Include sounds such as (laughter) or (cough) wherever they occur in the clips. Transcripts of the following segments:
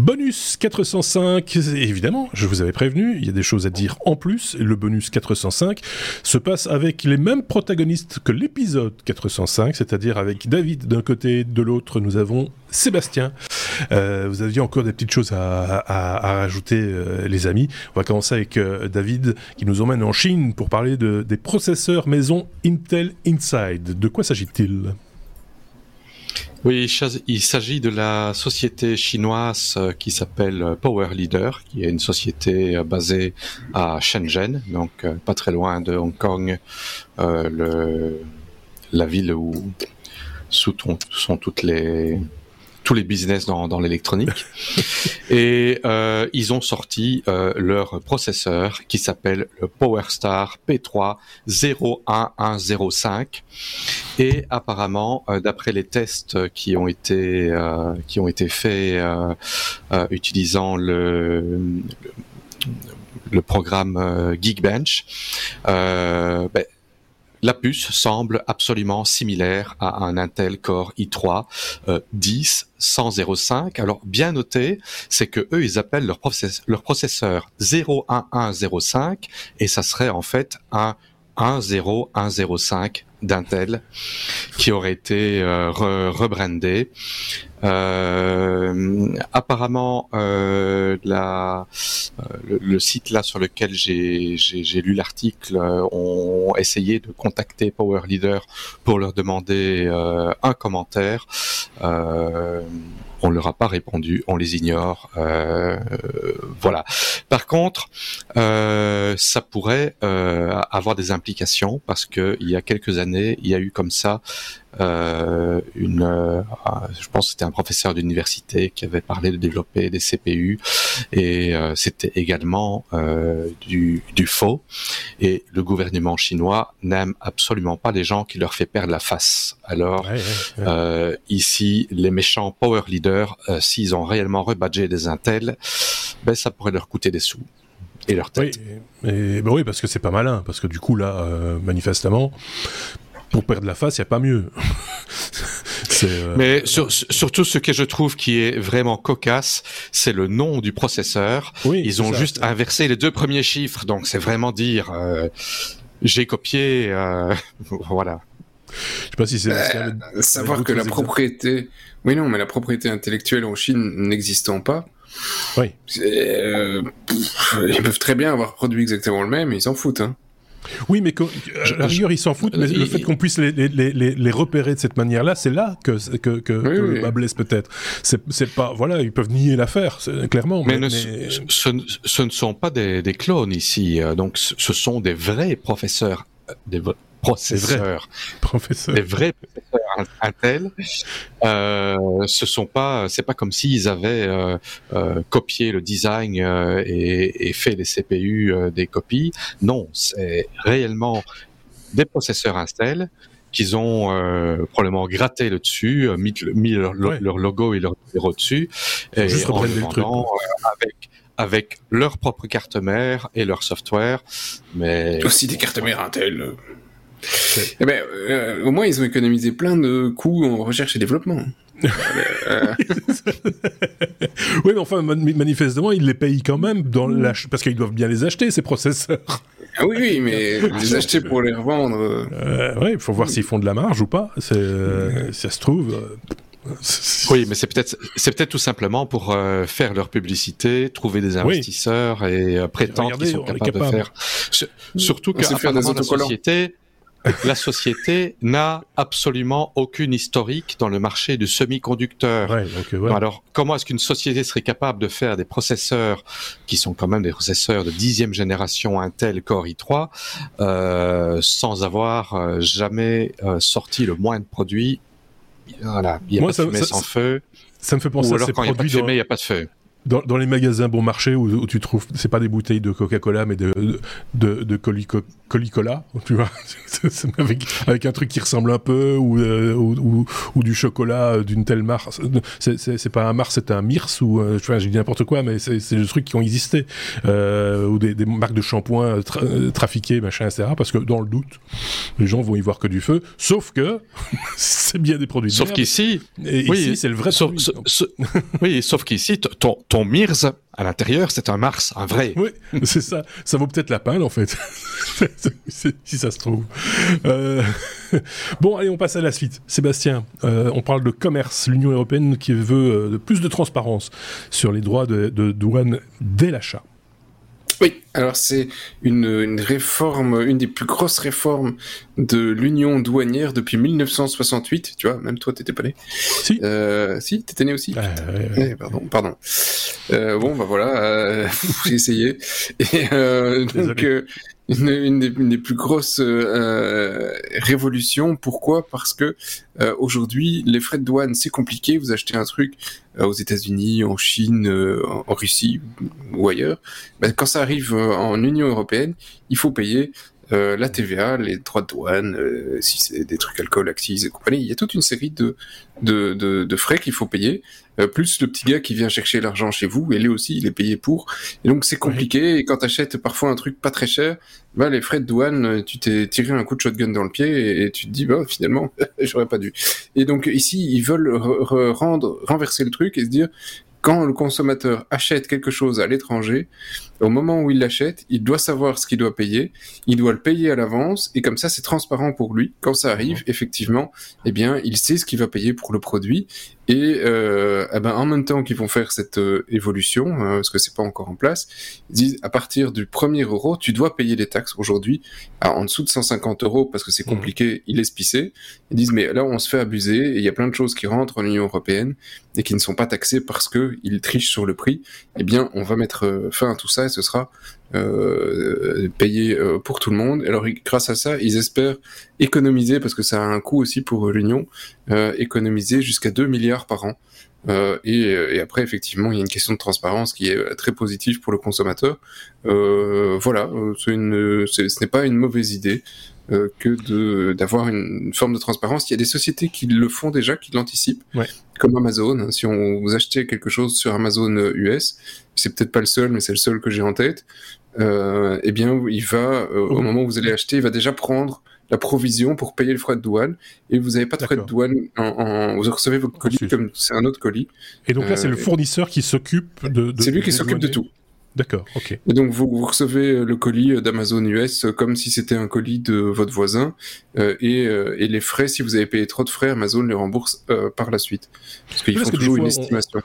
Bonus 405, évidemment, je vous avais prévenu, il y a des choses à dire en plus. Le bonus 405 se passe avec les mêmes protagonistes que l'épisode 405, c'est-à-dire avec David d'un côté, de l'autre, nous avons Sébastien. Euh, vous aviez encore des petites choses à, rajouter, euh, les amis. On va commencer avec euh, David qui nous emmène en Chine pour parler de, des processeurs maison Intel Inside. De quoi s'agit-il? Oui, il s'agit de la société chinoise euh, qui s'appelle euh, Power Leader, qui est une société euh, basée à Shenzhen, donc pas très loin de Hong Kong, le, la ville où sont toutes les tous les business dans, dans l'électronique. (laughs) et euh, ils ont sorti euh, leur processeur qui s'appelle le PowerStar P3 01105. Et apparemment, euh, d'après les tests qui ont été qui ont été faits utilisant le, le programme Geekbench, ben, la puce semble absolument similaire à un Intel Core i3 euh, 10 105. Alors bien noté, c'est que eux ils appellent leur, leur processeur 01105 et ça serait en fait un 10105 d'Intel qui aurait été euh, rebrandé. Euh, apparemment, euh, la, le, site là sur lequel j'ai lu l'article ont essayé de contacter Power Leader pour leur demander un commentaire on leur a pas répondu, on les ignore, voilà. Par contre, ça pourrait avoir des implications parce que il y a quelques années, il y a eu comme ça euh, une, euh, je pense que c'était un professeur d'université qui avait parlé de développer des CPU et euh, c'était également du, du, faux. Et le gouvernement chinois n'aime absolument pas les gens qui leur fait perdre la face. Alors ici, les méchants power leaders, s'ils ont réellement rebadgé des intels, ben ça pourrait leur coûter des sous et leur tête. Oui, et, ben oui parce que c'est pas malin, parce que du coup là, manifestement, pour perdre la face, il n'y a pas mieux. (laughs) Euh, Mais surtout, ce que je trouve qui est vraiment cocasse, c'est le nom du processeur. Oui, Ils ont juste inversé les deux premiers chiffres, donc c'est vraiment dire euh, j'ai copié, euh, (laughs) voilà. Je sais pas si c'est savoir que la propriété, oui non, mais la propriété intellectuelle en Chine n'existant pas. Oui. ils peuvent très bien avoir produit exactement le même, ils s'en foutent. Hein. Oui, mais à la rigueur, ils s'en foutent, mais le fait qu'on puisse les, les, les, les, repérer de cette manière-là, c'est là que, que, que, le bas blesse peut-être. C'est pas, voilà, ils peuvent nier l'affaire, clairement. Mais, Ce, ne sont pas des, des clones ici, euh, donc ce sont des vrais professeurs, euh, des processeurs, professeurs. des vrais professeurs Intel. Euh, ce sont pas, c'est pas comme s'ils avaient euh, euh, copié le design euh, et, et, fait les CPU euh, des copies. Non, c'est réellement des processeurs Intel qu'ils ont euh, probablement gratté le dessus, mis, mis leur, leur, logo et leur numéro dessus, et Juste en le truc, avec avec leur propre carte mère et leur software, mais aussi des cartes mères Intel. Eh ben, euh, au moins, ils ont économisé plein de coûts en recherche et développement. (laughs) Euh, oui, mais enfin, manifestement, ils les payent quand même dans parce qu'ils doivent bien les acheter, ces processeurs. Ah oui, oui, mais (laughs) les acheter pour les revendre. Euh, oui, il faut voir s'ils font de la marge ou pas. C'est, ça se trouve. oui, mais c'est peut-être c'est peut-être tout simplement pour faire leur publicité, trouver des investisseurs et prétendre qu'ils sont capables, de faire. Surtout qu'à la société, la société n'a absolument aucune historique dans le marché du semi-conducteur. Alors, comment est-ce qu'une société serait capable de faire des processeurs qui sont quand même des processeurs de dixième génération Intel Core i3 euh, sans avoir euh, jamais euh, sorti le moins de produits? Voilà, il n'y a pas de fumée sans feu. Ça me fait penser Ou alors, quand il n'y a pas de fumée, il n'y a pas de feu dans, dans, les magasins bon marché où, tu trouves, c'est pas des bouteilles de Coca-Cola, mais de, de, de, Colicola, tu vois, (laughs) avec, avec un truc qui ressemble un peu, ou, euh, ou, ou, du chocolat d'une telle marque. C'est pas un Mars, c'est un Mirs, ou euh, je dis n'importe quoi, mais c'est des trucs qui ont existé, euh, ou des, des, marques de shampoing trafiquées, machin, etc. Parce que dans le doute, les gens vont y voir que du feu, sauf que (laughs) c'est bien des produits. Sauf qu'ici, oui, c'est le vrai. Sauf, oui, sauf qu'ici, ton ton Mirz, à l'intérieur, c'est un Mars, un vrai. Oui, c'est ça. Ça vaut peut-être la peine, en fait, (laughs) si ça se trouve. Euh, bon, allez, on passe à la suite. Sébastien, euh, on parle de commerce. L'Union européenne qui veut plus de transparence sur les droits de douane dès l'achat. Oui, alors c'est une, réforme, une des plus grosses réformes de l'union douanière depuis 1968. Tu vois, même toi, t'étais pas né. Si. Euh, si, t'étais né aussi. Ah, pardon, pardon. Euh, bon, bah voilà, euh, (laughs) j'ai essayé. Et euh, donc, une, des, plus grosses euh, révolutions. Pourquoi? Parce que euh, aujourd'hui, les frais de douane, c'est compliqué. Vous achetez un truc euh, aux États-Unis, en Chine, en, Russie ou ailleurs. Ben, quand ça arrive en Union européenne, il faut payer euh, la TVA, les droits de douane, euh, si c'est des trucs alcool, accises et compagnie, il y a toute une série de, de, de, frais qu'il faut payer, euh, plus le petit gars qui vient chercher l'argent chez vous, et lui aussi, il est payé pour. Et donc c'est compliqué, et quand tu achètes parfois un truc pas très cher, bah, les frais de douane, tu t'es tiré un coup de shotgun dans le pied, et, tu te dis, bah finalement, (laughs) j'aurais pas dû. Et donc ici, ils veulent rendre, renverser le truc et se dire, quand le consommateur achète quelque chose à l'étranger, au moment où il l'achète, il doit savoir ce qu'il doit payer, il doit le payer à l'avance, et comme ça, c'est transparent pour lui. Quand ça arrive, effectivement, eh bien, il sait ce qu'il va payer pour le produit, et euh, eh ben, en même temps qu'ils vont faire cette euh, évolution, hein, parce que c'est pas encore en place, ils disent à partir du premier euro, tu dois payer les taxes aujourd'hui en dessous de 150 euros parce que c'est mmh. compliqué, il est spissé. Ils disent mais là on se fait abuser et il y a plein de choses qui rentrent en Union européenne et qui ne sont pas taxées parce que ils trichent sur le prix. Eh bien, on va mettre euh, fin à tout ça et ce sera euh, payé euh, pour tout le monde. Alors grâce à ça, ils espèrent économiser, parce que ça a un coût aussi pour l'Union, euh, économiser jusqu'à 2 milliards par an. Euh, et, et, après, effectivement, il y a une question de transparence qui est très positive pour le consommateur. Euh, voilà, une, ce n'est pas une mauvaise idée euh, que d'avoir une forme de transparence. Il y a des sociétés qui le font déjà, qui l'anticipent, ouais. comme Amazon. Si on vous achetez quelque chose sur Amazon US, c'est peut-être pas le seul, mais c'est le seul que j'ai en tête euh, eh bien, il va, euh, au moment où vous allez acheter, il va déjà prendre la provision pour payer le frais de douane et vous n'avez pas de frais de douane en, vous recevez votre colis comme c'est un autre colis. Et donc là, c'est le euh, fournisseur qui s'occupe de, C'est lui qui s'occupe de tout. D'accord, ok. Et donc vous, recevez le colis d'Amazon US comme si c'était un colis de votre voisin euh, et, euh, et, les frais, si vous avez payé trop de frais, Amazon les rembourse euh, par la suite. Parce qu'ils font toujours une estimation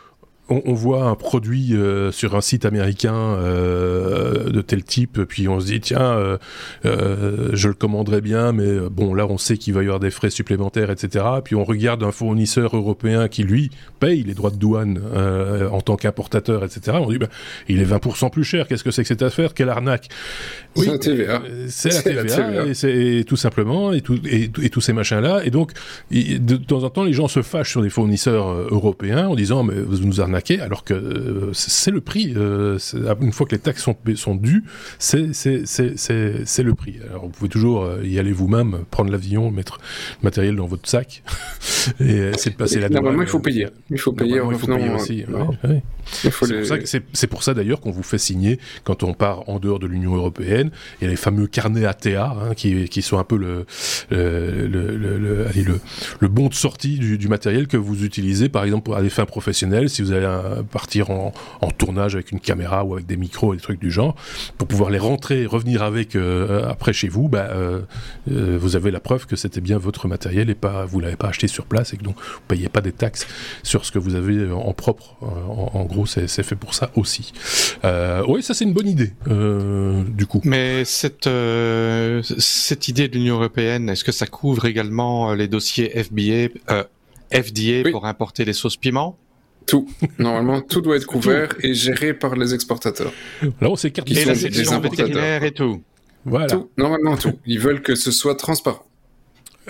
on, voit un produit euh, sur un site américain euh, de tel type, puis on se dit tiens, euh, je le commanderais bien, mais bon là on sait qu'il va y avoir des frais supplémentaires, etc. Puis on regarde un fournisseur européen qui lui paye les droits de douane en tant qu'importateur, etc. On dit ben, il est 20% plus cher. Qu'est-ce que c'est que cette affaire? Quelle arnaque Oui, c'est la TVA. C'est la TVA, et c'est tout simplement et, tout, et, tous ces machins là. Et donc de, temps en temps les gens se fâchent sur des fournisseurs européens en disant mais vous nous arnaquez alors que euh, c'est le prix. Euh, une fois que les taxes sont, sont dues, c'est le prix. Alors vous pouvez toujours euh, y aller vous-même, prendre l'avion, mettre le matériel dans votre sac (laughs) et essayer de passer la Normalement, il faut payer. Il faut payer en revenant. aussi. C'est pour ça, d'ailleurs qu'on vous fait signer quand on part en dehors de l'Union européenne. Il y a les fameux carnets ATA hein, qui, qui, sont un peu le, le, le, allez, le, bon de sortie du, du, matériel que vous utilisez, par exemple, à des fins professionnelles, si vous allez partir en, tournage avec une caméra ou avec des micros et des trucs du genre, pour pouvoir les rentrer et revenir avec euh, après chez vous, bah, euh, euh, vous avez la preuve que c'était bien votre matériel et pas vous l'avez pas acheté sur place et que donc vous payez pas des taxes sur ce que vous avez en propre. En, gros, c'est fait pour ça aussi. oui, ça c'est une bonne idée du coup. Mais cette cette idée de l'Union européenne, est-ce que ça couvre également les dossiers FBA, FDA pour importer les sauces piments tout. Normalement, tout doit être couvert et géré par les exportateurs. Là, on s'écarte Et la section vétérinaire et tout. Voilà. Tout. Normalement, tout. Ils veulent que ce soit transparent.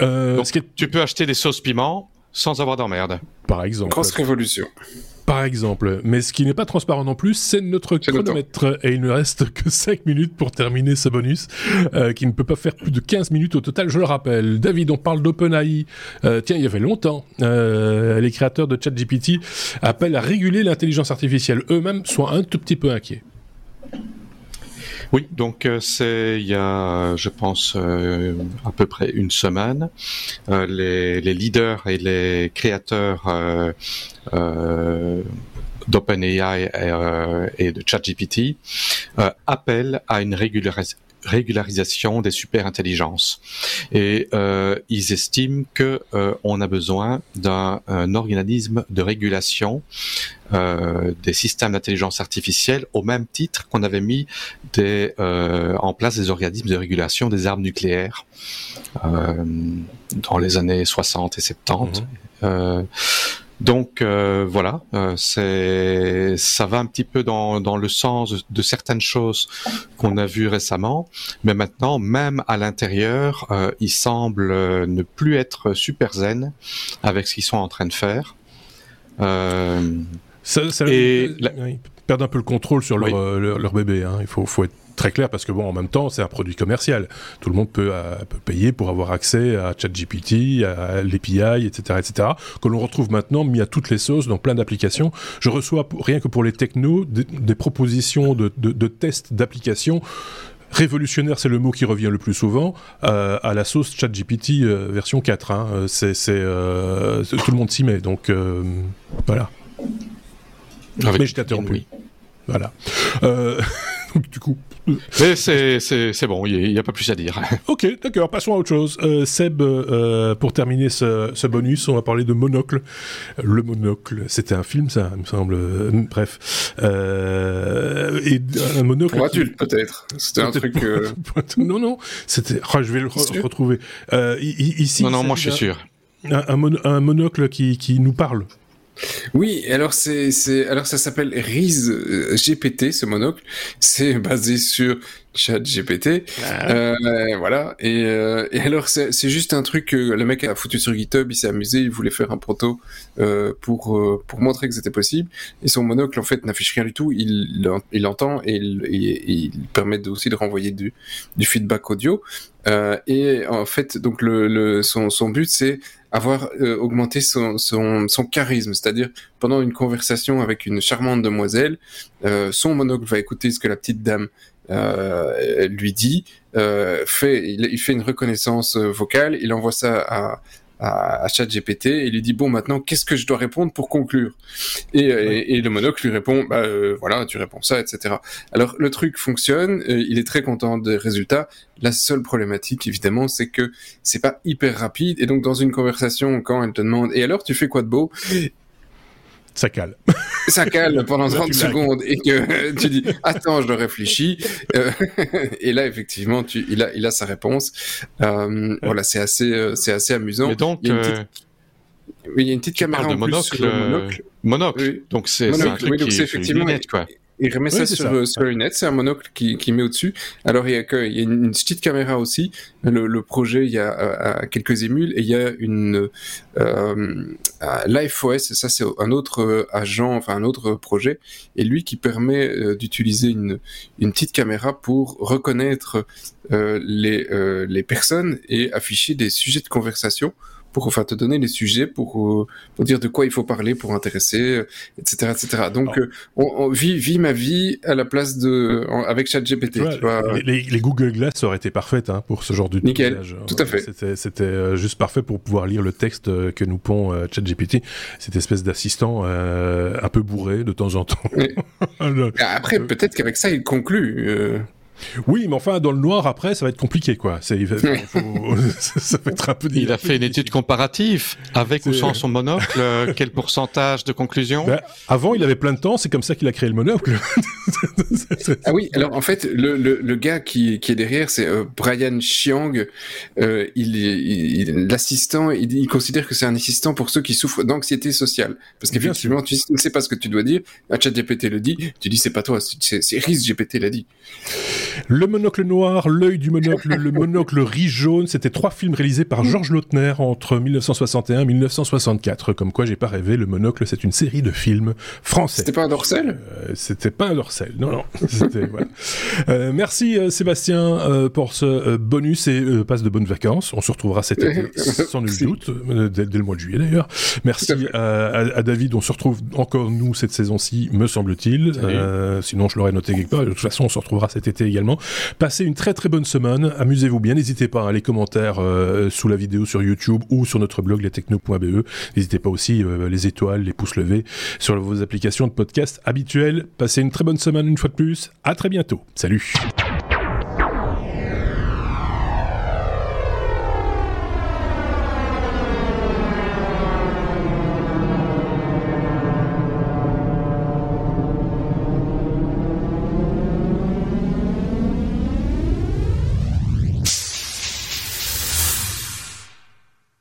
Euh, Donc, tu peux acheter des sauces piments sans avoir d'emmerde. Par exemple. Grosse révolution par exemple. Mais ce qui n'est pas transparent non plus, c'est notre chronomètre. Et il ne reste que 5 minutes pour terminer ce bonus, euh, qui ne peut pas faire plus de 15 minutes au total, je le rappelle. David, on parle d'OpenAI. Euh, tiens, il y avait longtemps, euh, les créateurs de ChatGPT appellent à réguler l'intelligence artificielle. Eux-mêmes sont un tout petit peu inquiets. Oui, donc euh, c'est il y a, je pense, euh, à peu près une semaine, euh, les, les, leaders et les créateurs d'OpenAI et, de ChatGPT appellent à une régularisation régularisation des superintelligences. Et euh, ils estiment que euh, on a besoin d'un organisme de régulation euh, des systèmes d'intelligence artificielle au même titre qu'on avait mis des, euh, en place des organismes de régulation des armes nucléaires euh, dans les années 60 et 70. Donc euh, voilà, euh, c'est ça va un petit peu dans, dans le sens de certaines choses qu'on a vues récemment, mais maintenant même à l'intérieur, euh, ils semblent ne plus être super zen avec ce qu'ils sont en train de faire. Ça, ça, et ils perdent un peu le contrôle sur leur, leur, bébé. Hein. Il faut, faut être très clair parce que bon, en même temps, c'est un produit commercial. Tout le monde peut, euh, peut payer pour avoir accès à ChatGPT, à l'API, etc., etc., que l'on retrouve maintenant mis à toutes les sauces dans plein d'applications. Je reçois rien que pour les technos des, propositions de, de, de tests d'applications révolutionnaire, c'est le mot qui revient le plus souvent, euh, à la sauce ChatGPT euh, version 4. Hein. C'est, euh, tout le monde s'y met, donc voilà. Mais je t'ai interrompu. Voilà. (laughs) du coup, mais c'est bon, il n'y a, pas plus à dire. (laughs) ok, d'accord, passons à autre chose. Euh, Seb, euh, pour terminer ce, bonus, on va parler de Monocle. Le Monocle, c'était un film, ça, il me semble. Euh, bref. et un Monocle. Pour adulte, peut-être. C'était un truc. (laughs) non, non, c'était. Oh, je vais le retrouver. ici, non, non, moi je suis sûr. Un, un, monocle qui, qui nous parle. Oui, alors c'est alors ça s'appelle RIS euh, GPT ce monocle. C'est basé sur ChatGPT. Ah. Euh, voilà. Et, euh, et alors c'est juste un truc que le mec a foutu sur GitHub. Il s'est amusé. Il voulait faire un proto euh, pour euh, pour montrer que c'était possible. Et son monocle en fait n'affiche rien du tout. Il il entend et il, il, permet aussi de renvoyer du du feedback audio. Euh, et en fait donc le, le son son but c'est avoir euh, augmenté son, son, son charisme, c'est-à-dire pendant une conversation avec une charmante demoiselle, euh, son monocle va écouter ce que la petite dame euh, lui dit, euh, fait, il, il, fait une reconnaissance euh, vocale, il envoie ça à, à, à ChatGPT et lui dit bon maintenant qu'est-ce que je dois répondre pour conclure? Et, et, le monocle lui répond bah euh, voilà tu réponds ça etc alors le truc fonctionne il est très content des résultats. La seule problématique évidemment c'est que c'est pas hyper rapide. Et donc dans une conversation quand elle te demande et alors tu fais quoi de beau? Ça cale. ça cale pendant (laughs) 30 secondes et que (laughs) tu dis attends je le réfléchis euh, (laughs) et là effectivement tu, il a il a sa réponse euh, voilà c'est assez euh, c'est assez amusant et donc il y a une petite, oui, il y a une petite caméra en monocle, plus monocle. monocle. donc c'est un truc oui, qui effectivement lunette, quoi. Il remet ça, sur, ça. sur une c'est un monocle qui, qui met au-dessus. Alors il y a, que, il y a une, petite caméra aussi. Le, le projet, il y a euh, quelques émules et il y a une euh, LifeOS, ça c'est un autre euh, agent, enfin un autre projet, et lui qui permet euh, d'utiliser une, une petite caméra pour reconnaître euh, les, euh, les personnes et afficher des sujets de conversation pour enfin te donner les sujets pour, euh, pour dire de quoi il faut parler pour intéresser etc euh, etc donc euh, on, on vit, vit ma vie à la place de en, avec ChatGPT tu tu vois. Les, les, Google Glass auraient été parfaites hein, pour ce genre d'utilisation tout à fait. C'était juste parfait pour pouvoir lire le texte que nous pond ChatGPT cette espèce d'assistant euh, un peu bourré de temps en temps. (laughs) Après peut-être qu'avec ça il conclut euh... Oui, mais enfin, dans le noir, après, ça va être compliqué, quoi. C'est, (laughs) faut, (laughs) ça va être un peu. Il a fait une étude comparative avec ou sans son monocle. Euh, (laughs) quel pourcentage de conclusion? Ben, Avant, il avait plein de temps. C'est comme ça qu'il a créé le monocle. ah oui. Alors en fait, le, le, le gars qui, qui est derrière, c'est euh, Brian Chiang. Euh, il, il, l'assistant, il, il, considère que c'est un assistant pour ceux qui souffrent d'anxiété sociale. Parce qu'effectivement, tu ne sais pas ce que tu dois dire. ChatGPT le dit. Tu dis c'est pas toi, c'est, c'est RIS GPT l'a dit. Le monocle noir, l'œil du monocle, le monocle riz jaune, c'était trois films réalisés par Georges Lautner entre 1961 et 1964. Comme quoi, j'ai pas rêvé, le monocle, c'est une série de films français. C'était pas un dorsel euh, C'était pas un dorsel, non, non. voilà. euh, merci euh, Sébastien euh, pour ce euh, bonus et euh, passe de bonnes vacances. On se retrouvera cet été, (laughs) sans nul doute, dès, dès, le mois de juillet d'ailleurs. Merci à, à, à, David, on se retrouve encore nous cette saison-ci, me semble-t-il. sinon, je l'aurais noté quelque part. De toute façon, on se retrouvera cet été également Passez une très très bonne semaine, amusez-vous bien, n'hésitez pas à les commentaires sous la vidéo sur YouTube ou sur notre blog lestechno.be. N'hésitez pas aussi les étoiles, les pouces levés sur vos applications de podcast habituelles. Passez une très bonne semaine une fois de plus. À très bientôt. Salut.